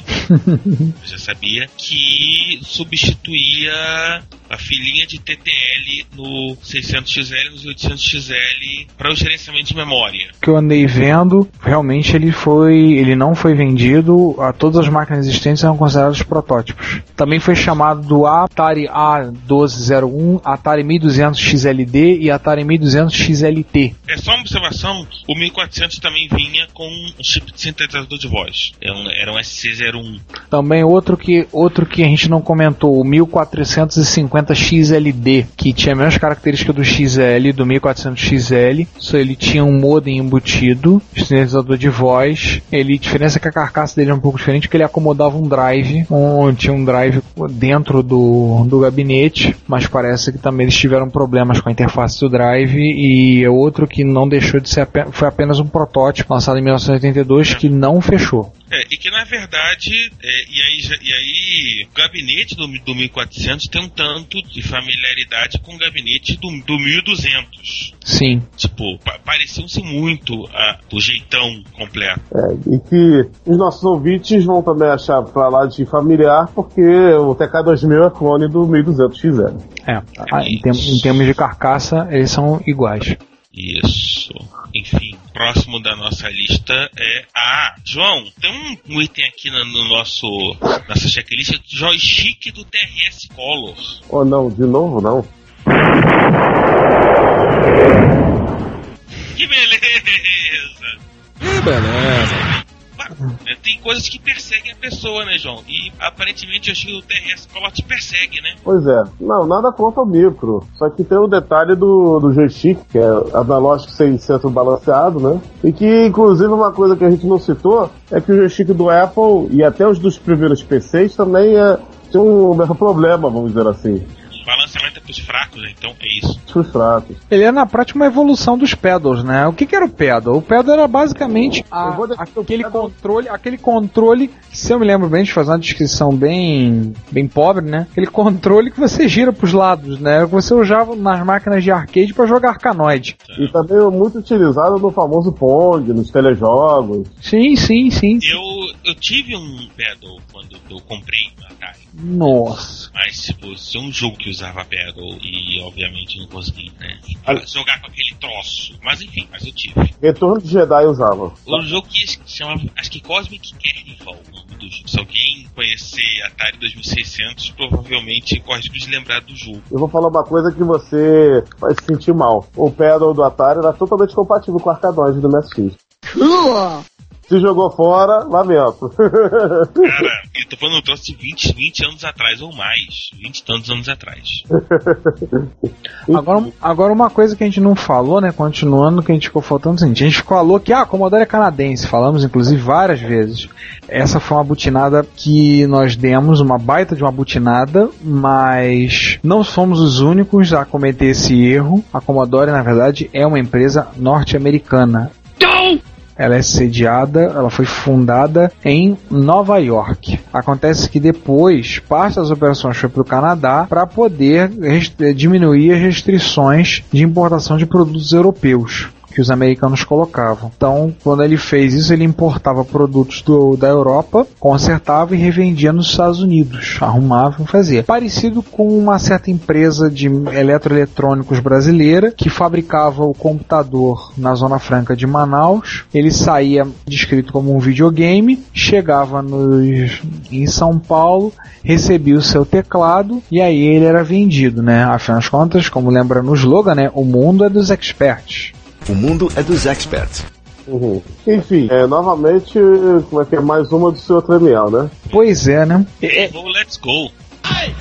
já sabia que substituía a filhinha de TTL no 600XL e no 800XL para o gerenciamento de memória. que eu andei vendo, realmente ele foi, ele não foi vendido, a todas as máquinas existentes eram consideradas protótipos. Também foi chamado do Atari A1201, Atari 1200 XLD e Atari 1200 XLT. É só uma observação, o 1400 também vinha com um chip de sintetizador de voz. Era um, era um SC01. Também outro que outro que a gente não comentou, o 1450 XLD, que tinha as mesmas características do XL, do 1400 XL, só ele tinha um modem embutido, sintetizador de voz. Ele, a diferença é que a carcaça dele é um pouco diferente, porque ele acomodava um drive, um, tinha um drive dentro do, do gabinete, mas parece que também eles tiveram problemas com a interface do drive e é outro que não deixou de ser ape- foi apenas um protótipo lançado em 1982 que não fechou. É, e que na verdade, é, e, aí, e aí o gabinete do, do 1400 tem um tanto de familiaridade com o gabinete do, do 1200. Sim. Tipo, pa pareciam-se muito a, o jeitão completo. É, e que os nossos ouvintes vão também achar pra lá de familiar, porque o TK2000 é clone do 1200XL. É, ah, em, tem- em termos de carcaça, eles são iguais. Isso. Enfim, próximo da nossa lista é. Ah, João, tem um, um item aqui no, no nosso. Nossa checklist, joystick do TRS Color. Ou não, de novo não. Que beleza! Que beleza. Claro, né? Tem coisas que perseguem a pessoa, né, João? E aparentemente acho que o TRS Color te persegue, né? Pois é. Não, nada contra o micro. Só que tem o detalhe do, do joystick, que é analógico sem centro balanceado, né? E que, inclusive, uma coisa que a gente não citou é que o joystick do Apple e até os dos primeiros PCs também é, tem um mesmo problema, vamos dizer assim. Balanceamento é pros fracos, né? Então é isso. Os fratos. Ele é na prática uma evolução dos pedals, né? O que, que era o pedal? O pedal era basicamente a- aquele pedal- controle, aquele controle, se eu me lembro bem, de fazer uma descrição bem, bem pobre, né? Aquele controle que você gira pros lados, né? Que você usava nas máquinas de arcade para jogar arcanoide. E também é muito utilizado no famoso Pong, nos telejogos. Sim, sim, sim. Eu, eu tive um pedal quando eu comprei Atari. Nossa. Mas, tipo, se é um jogo que usava pedal e obviamente não consegui, né? Jogar com aquele troço. Mas enfim, mas eu tive. Retorno de Jedi usava. O jogo que se chama, acho que Cosmic Carnival, o nome do jogo. Se alguém conhecer Atari 2600, provavelmente corre de lembrar do jogo. Eu vou falar uma coisa que você vai se sentir mal. O pedal do Atari era totalmente compatível com o arcanoide do MSX. Se jogou fora, lamento. Cara, eu tô falando um troço de 20, 20 anos atrás ou mais. 20 e tantos anos atrás. Agora, agora uma coisa que a gente não falou, né? Continuando, que a gente ficou faltando o seguinte, a gente falou que ah, a Commodore é canadense, falamos inclusive várias vezes. Essa foi uma butinada que nós demos, uma baita de uma butinada, mas não somos os únicos a cometer esse erro. A Commodore, na verdade, é uma empresa norte-americana. Ela é sediada, ela foi fundada em Nova York. Acontece que depois parte das operações foi para o Canadá para poder diminuir as restrições de importação de produtos europeus que os americanos colocavam. Então, quando ele fez isso, ele importava produtos do- da Europa, consertava e revendia nos Estados Unidos, arrumava e fazia. Parecido com uma certa empresa de eletroeletrônicos brasileira que fabricava o computador na Zona Franca de Manaus. Ele saía descrito como um videogame, chegava nos, em São Paulo, recebia o seu teclado e aí ele era vendido, né? Afinal de contas, como lembra no slogan, né? O mundo é dos experts. O mundo é dos experts. Uhum. Enfim, é, novamente, como é que é mais uma do seu Tremiel, né? Pois é, né? Ho, let's go. Hey,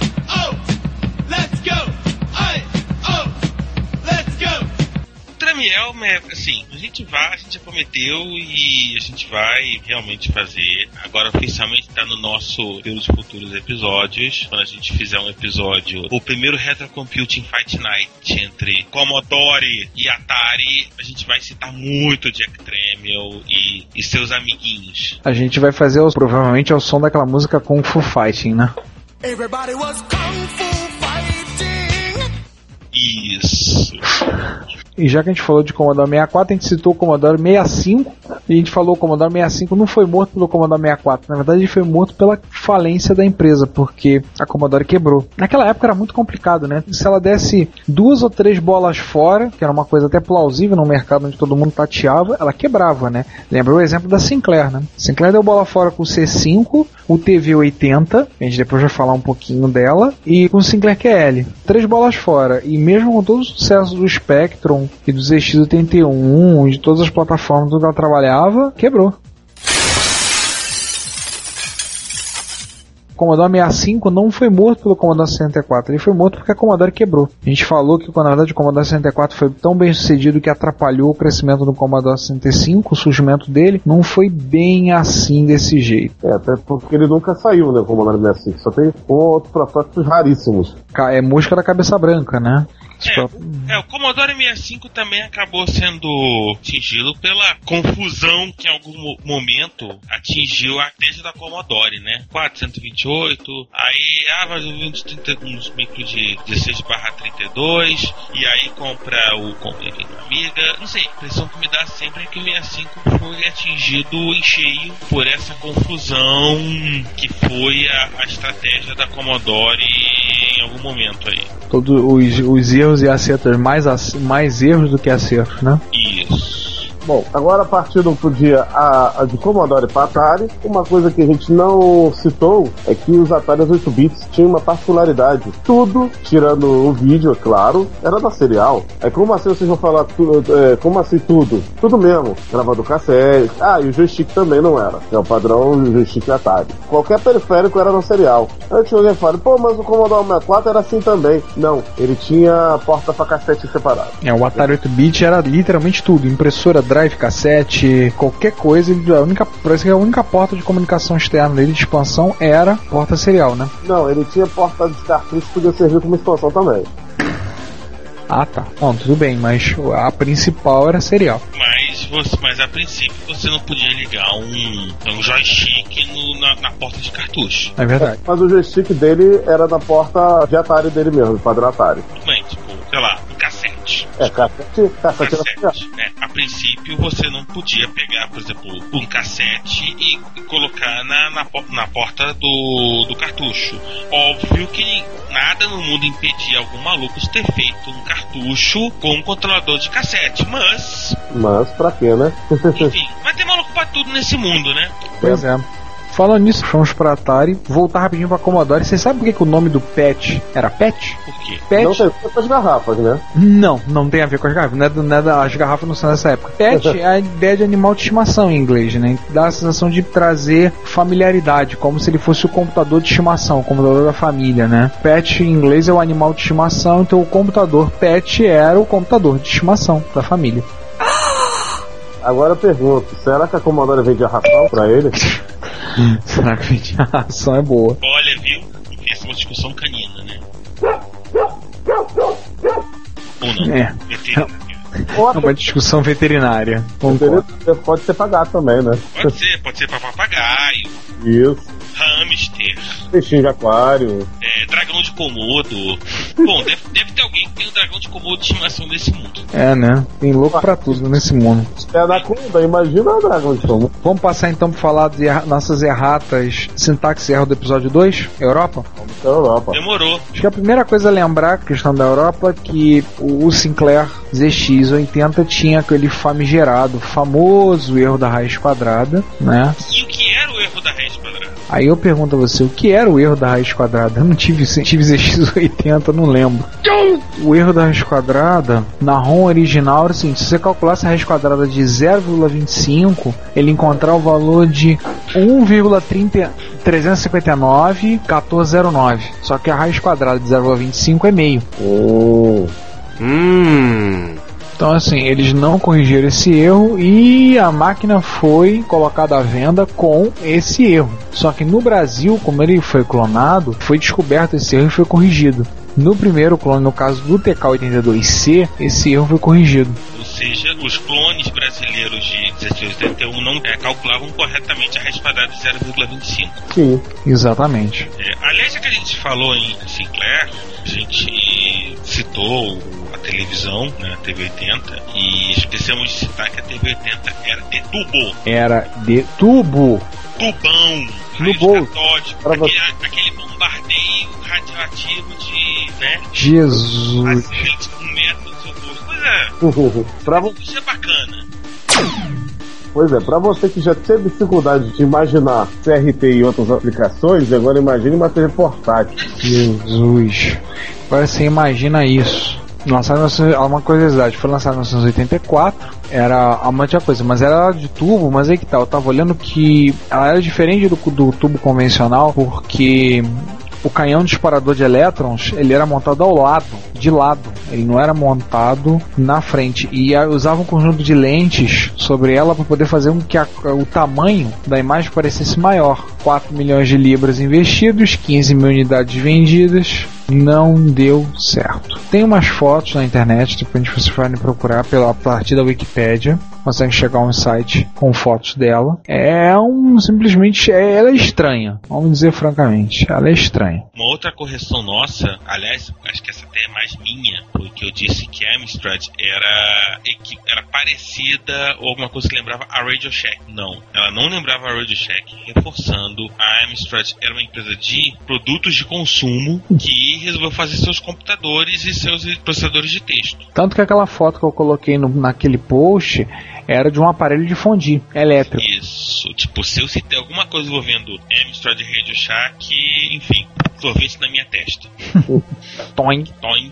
Tramiel, né, assim, a gente vai, a gente já prometeu e a gente vai realmente fazer. Agora oficialmente tá no nosso pelos futuros episódios. Quando a gente fizer um episódio, o primeiro Retro Computing Fight Night entre Commodore e Atari, a gente vai citar muito Jack Tramiel e, e seus amiguinhos. A gente vai fazer os- provavelmente ao som daquela música Kung Fu Fighting, né? Everybody was kung fu fighting. Isso. E já que a gente falou de Commodore 64, a gente citou o Commodore 65, e a gente falou que o Commodore 65 não foi morto pelo Commodore 64, na verdade ele foi morto pela falência da empresa, porque a Commodore quebrou. Naquela época era muito complicado, né? Se ela desse duas ou três bolas fora, que era uma coisa até plausível no mercado onde todo mundo tateava, ela quebrava, né? Lembra o exemplo da Sinclair, né? Sinclair deu bola fora com o C5, o TV80, a gente depois vai falar um pouquinho dela, e com o Sinclair QL. Três bolas fora, e mesmo com todo o sucesso do Spectrum e do ZX81, de todas as plataformas onde ela trabalhava, quebrou. O Commodore 65 não foi morto pelo Commodore 64, ele foi morto porque a Commodore quebrou. A gente falou que na verdade o Commodore 64 foi tão bem sucedido que atrapalhou o crescimento do Commodore 65, o surgimento dele, não foi bem assim desse jeito. É, até porque ele nunca saiu, né, o 65. Só tem um ou outro protótipos raríssimos. É música da cabeça branca, né? Tipo, É, o Commodore 65 também acabou sendo atingido pela confusão que em algum mo- momento atingiu a tese da Commodore, né? 428, aí, ah, ouvir uns, 30, uns micro de 16 barra 32, e aí compra o com- Amiga, não sei, a impressão que me dá sempre é que o 65 foi atingido em cheio por essa confusão que foi a, a estratégia da Commodore em algum momento aí. todos os, os erros e acertos, mais, mais erros do que acertos, né? Isso. Bom, agora partindo pro dia a, a de Commodore para Atari, uma coisa que a gente não citou é que os Atari 8 bits tinham uma particularidade. Tudo, tirando o vídeo, é claro, era da serial. É como assim vocês vão falar tudo, é, como assim tudo? Tudo mesmo. Gravador cassete. Ah, e o joystick também não era. É o padrão joystick Atari. Qualquer periférico era no serial. Antes alguém fala, pô, mas o Commodore 64 era assim também. Não, ele tinha porta para cassete separado. É, o Atari 8-bit era literalmente tudo: impressora, drive, cassete, qualquer coisa. Ele, a única, parece que a única porta de comunicação externa dele de expansão era porta serial, né? Não, ele tinha porta de cartucho que podia servir como expansão também. Ah, tá. Bom, tudo bem, mas a principal era serial. Mas, você, mas a princípio você não podia ligar um, um joystick no- na, na porta de cartucho. É verdade. Mas o joystick dele era na porta de Atari dele mesmo, padrão Atari. Tudo bem, tipo, sei lá, um cassete. É, cassete, cassete cassete, né? A princípio você não podia pegar, por exemplo, um cassete e, e colocar na, na, na porta do, do cartucho. Óbvio que nada no mundo impedia algum maluco de ter feito um cartucho com um controlador de cassete, mas, Mas pra quê, né? enfim, vai ter maluco pra tudo nesse mundo, né? Pois é. Falando nisso, fomos pra Atari, voltar rapidinho pra Commodore. Você sabe por que, que o nome do PET era PET? Por quê? PET? Não tem a ver com as garrafas, né? Não, não tem a ver com as garrafas. Não é, do- não é da- as garrafas não são dessa época. Pet é a ideia de animal de estimação em inglês, né? Dá a sensação de trazer familiaridade, como se ele fosse o computador de estimação, o computador da família, né? Pet em inglês é o animal de estimação, então o computador pet era o computador de estimação da família. Agora eu pergunto, será que a Commodore vende a ração pra ele? Será que a ação é boa? Olha, viu? Essa é uma discussão canina, né? Ou não? É. Ou É uma discussão veterinária. Concordo. pode ser pagado também, né? Pode ser, pode ser pra papagaio, Isso. hamster, Peixinho de aquário. é, dragão de Komodo. Bom, de Komodo de estimação nesse mundo. É, né? Tem louco pra tudo nesse mundo. É anaconda, imagina o dragão de como. Vamos passar então pra falar de nossas erratas, sintaxe erro do episódio 2, Europa? Da Europa. Demorou. Acho que a primeira coisa a lembrar, questão da Europa, que o Sinclair ZX80 tinha aquele famigerado, famoso erro da raiz quadrada, né? E o que era o erro da raiz quadrada? Aí eu pergunto a você, o que era o erro da raiz quadrada? Eu não tive, tive ZX80, não lembro. O erro da raiz quadrada, na ROM original, era o seguinte, se você calculasse a raiz quadrada de 0,25, ele encontrar o valor de 1,359,1409. Só que a raiz quadrada de 0,25 é meio. Hum. Hum. Então, assim, eles não corrigiram esse erro e a máquina foi colocada à venda com esse erro. Só que no Brasil, como ele foi clonado, foi descoberto esse erro e foi corrigido. No primeiro clone, no caso do TK82C, esse erro foi corrigido. Ou seja, os clones brasileiros de 1681 não é, calculavam corretamente a raiz quadrada de 0,25. Sim. Exatamente. É, aliás, já que a gente falou em Sinclair, a gente citou a televisão, né, a TV 80, e esquecemos de citar que a TV 80 era de tubo, Era de tubo. tubão, No bolso. Pra aquele, aquele bombardeio radioativo de, né, Jesus. um metro do seu bolso. Pois é, pra, isso é bacana. pois é, pra você que já teve dificuldade de imaginar CRT e outras aplicações, agora imagine uma TV portátil. Jesus. Agora você imagina isso. Lançado em 1900 uma curiosidade, foi lançado em 1984, era a mesma coisa, mas era de tubo, mas aí que tá, eu tava olhando que ela era diferente do, do tubo convencional, porque o canhão disparador de elétrons, ele era montado ao lado, de lado, ele não era montado na frente, e a- usava um conjunto de lentes sobre ela para poder fazer com que a- o tamanho da imagem parecesse maior. 4 milhões de libras investidos, 15 mil unidades vendidas, não deu certo. Tem umas fotos na internet, depois vocês podem procurar pela a partir da Wikipédia, consegue chegar a um site com fotos dela. É um simplesmente é, ela é estranha, vamos dizer francamente, ela é estranha. Uma outra correção nossa, aliás, acho que essa até é mais minha, porque eu disse que a Amstrad era, era parecida ou alguma coisa que lembrava a Radio Shack. Não, ela não lembrava a Radio Shack. Reforçando, a Amstrad era uma empresa de produtos de consumo que aí resolveu fazer seus computadores e seus processadores de texto. Tanto que aquela foto que eu coloquei no- naquele post era de um aparelho de fundir elétrico. Isso, tipo, se eu citei alguma coisa envolvendo Amstrad Radio Shack, enfim, sorvete na minha testa. Toing. Toing,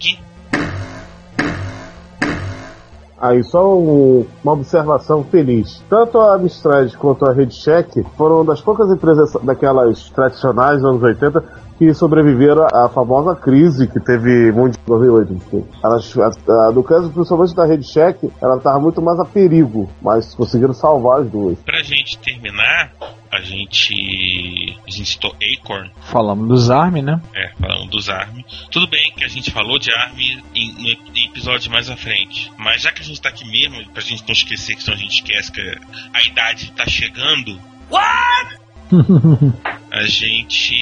Aí só um- uma observação feliz. Tanto a Amstrad quanto a RedCheck foram das poucas empresas daquelas tradicionais dos anos 80 que sobreviveram à famosa crise que teve muito em 2008. enfim. Elas, a, a, no caso principalmente da RedCheck, ela estava muito mais a perigo, mas conseguiram salvar as duas. pra gente terminar, a gente, a gente citou Acorn, Falamos dos ARM, né? é, falando dos ARM. Tudo bem que a gente falou de ARM em, em episódios mais à frente, mas já que a gente tá aqui mesmo, pra gente não esquecer que senão a gente esquece que a idade tá chegando, a gente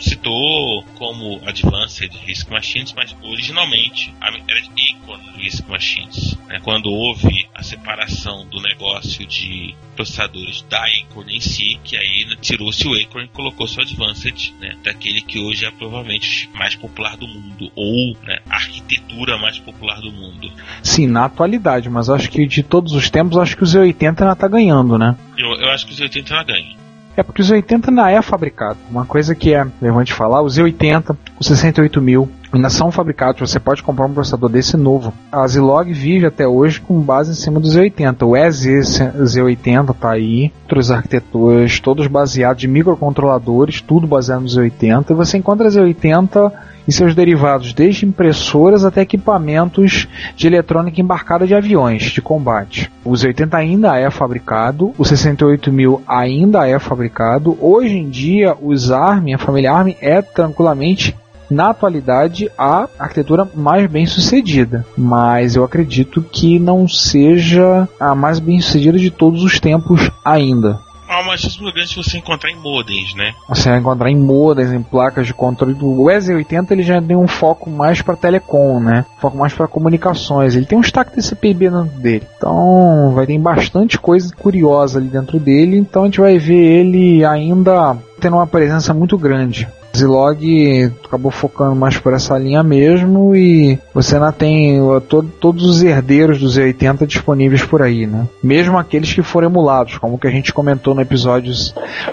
citou como Advanced Risk Machines, mas originalmente a- era de Acorn Risk Machines. né? Quando houve a separação do negócio de processadores da Acorn em si, que aí tirou-se o Acorn e colocou-se o Advanced, né? daquele que hoje é provavelmente o mais popular do mundo, ou né, a arquitetura mais popular do mundo. Sim, na atualidade, mas acho que de todos os tempos, acho que o Z80 ainda tá ganhando, né? Eu, eu acho que os 80 ela ganha. É porque o Z80 ainda é fabricado. Uma coisa que é relevante falar, o Z80, o 68000 ainda são fabricados. Você pode comprar um processador desse novo. A Zilog vive até hoje com base em cima do Z80. O EZ-Z80 tá aí, outras arquiteturas, todos baseados em microcontroladores, tudo baseado no Z80. E você encontra Z80 e seus derivados, desde impressoras até equipamentos de eletrônica embarcada de aviões de combate. O Z80 ainda é fabricado, o 68000 ainda é fabricado. Hoje em dia, os ARM, a família ARM é tranquilamente na atualidade a arquitetura mais bem sucedida, mas eu acredito que não seja a mais bem sucedida de todos os tempos ainda. Há uma chance muito grande de você encontrar em modems, né? Você vai encontrar em modems, em placas de controle do o EZ80 ele já tem um foco mais para telecom, né? Foco mais para comunicações. Ele tem um stack TCP/IP dentro dele. Então, vai ter bastante coisa curiosa ali dentro dele, então a gente vai ver ele ainda tendo uma presença muito grande. Zilog acabou focando mais por essa linha mesmo e você ainda tem uh, to- todos os herdeiros do Z80 disponíveis por aí, né? Mesmo aqueles que foram emulados, como que a gente comentou no episódio,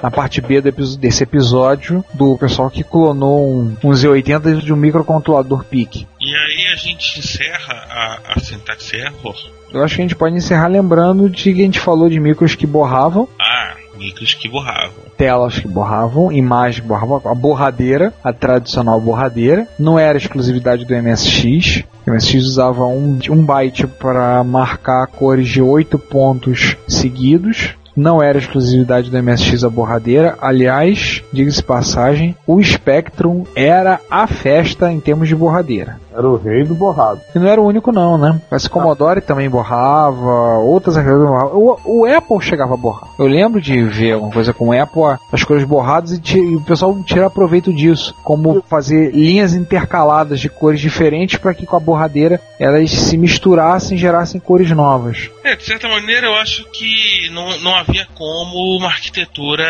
na parte B desse episódio, do pessoal que clonou um, um Z80 de um microcontrolador PIC. E aí a gente encerra a, a Syntax Error. Eu acho que a gente pode encerrar lembrando de que a gente falou de micros que borravam, Ah, micros que borravam. telas que borravam, imagens que borravam, a borradeira, a tradicional borradeira, não era exclusividade do MSX. O MSX usava um, um byte para marcar cores de 8 pontos seguidos. Não era exclusividade do MSX a borradeira. Aliás, diga-se passagem, o Spectrum era a festa em termos de borradeira. Era o rei do borrado. E não era o único não, né? Mas Commodore também borrava, outras borravam. O, o Apple chegava a borrar. Eu lembro de ver alguma coisa com o Apple, as cores borradas e, e o pessoal tirar proveito disso. Como fazer linhas intercaladas de cores diferentes para que com a borradeira elas se misturassem e gerassem cores novas. É, de certa maneira eu acho que não, não havia como uma arquitetura,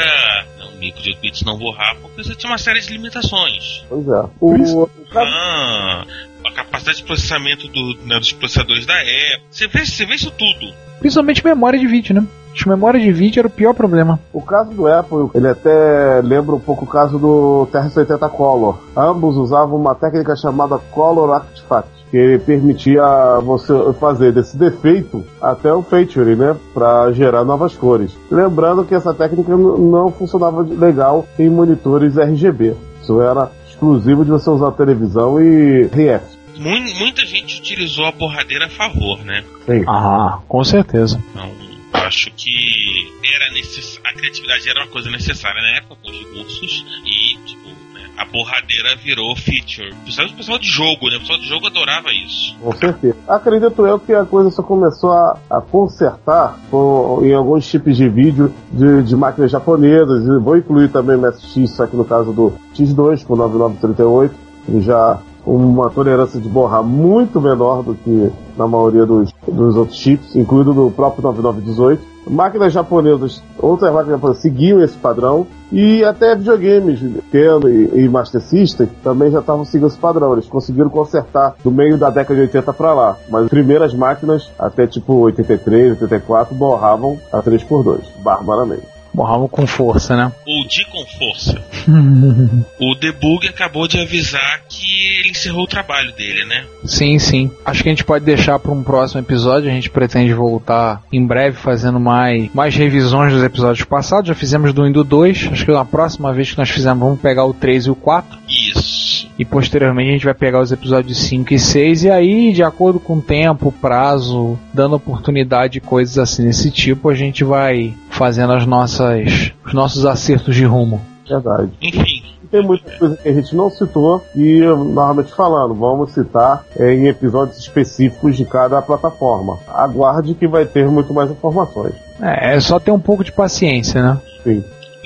um micro de 8 bits não borrar, porque você tinha uma série de limitações. Pois é. O, Ah, a capacidade de processamento do, né, dos processadores da época. Você vê, você vê isso tudo. Principalmente memória de vídeo, né? Que memória de vídeo era o pior problema. O caso do Apple, ele até lembra um pouco o caso do TR-80 Color. Ambos usavam uma técnica chamada Color Artifact, que permitia você fazer desse defeito até o feature, né, para gerar novas cores. Lembrando que essa técnica não funcionava de- legal em monitores RGB. Isso era exclusivo de você usar televisão e RF. Mui- muita gente utilizou a borradeira a favor, né? Sim. Ah, com certeza. Então, eu acho que era necess... a criatividade era uma coisa necessária na época, com os recursos, e, tipo, né, a borradeira virou feature. Principalmente o pessoal de jogo, né? O pessoal de jogo adorava isso. Com certeza. Acredito eu que a coisa só começou a, a consertar com- em alguns tipos de vídeo de, de máquinas japonesas. Vou incluir também o MSX, só que no caso do X2 com 9938, ele já uma tolerância de borrar muito menor do que na maioria dos, dos outros chips, incluindo no próprio 9918. Máquinas japonesas, outras máquinas japonesas seguiam esse padrão e até videogames, Nintendo e, e Master System também já estavam seguindo esse padrão. Eles conseguiram consertar do meio da década de 80 para lá, mas as primeiras máquinas, até tipo 83, 84, borravam a 3x2, barbaramente. Borravam com força, né? Ou de com força. o debug acabou de avisar que ele encerrou o trabalho dele, né? Sim, sim. Acho que a gente pode deixar para um próximo episódio. A gente pretende voltar em breve fazendo mais, mais revisões dos episódios passados. Já fizemos do 1 e do 2. Acho que na próxima vez que nós fizermos, vamos pegar o 3 e o 4. Isso. E posteriormente a gente vai pegar os episódios 5 e 6. E aí, de acordo com o tempo, prazo, dando oportunidade e coisas assim desse tipo, a gente vai fazendo as nossas, os nossos acertos de rumo. Verdade. Enfim, Tem muita coisa que a gente não citou e, normalmente falando, vamos citar é, em episódios específicos de cada plataforma. Aguarde que vai ter muito mais informações. É, é só ter um pouco de paciência, né? Sim.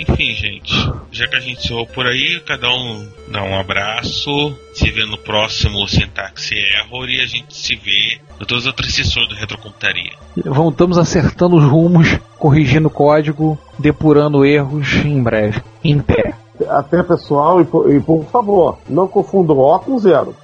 Enfim, gente. Já que a gente encerrou por aí, cada um dá um abraço. Se vê no próximo Sintaxe Error e a gente se vê em todas as outras sessões do Retrocomputaria. Voltamos acertando os rumos, corrigindo o código, depurando erros em breve. Em pé. Até pessoal, e, por- e por favor, não confundam O com zero.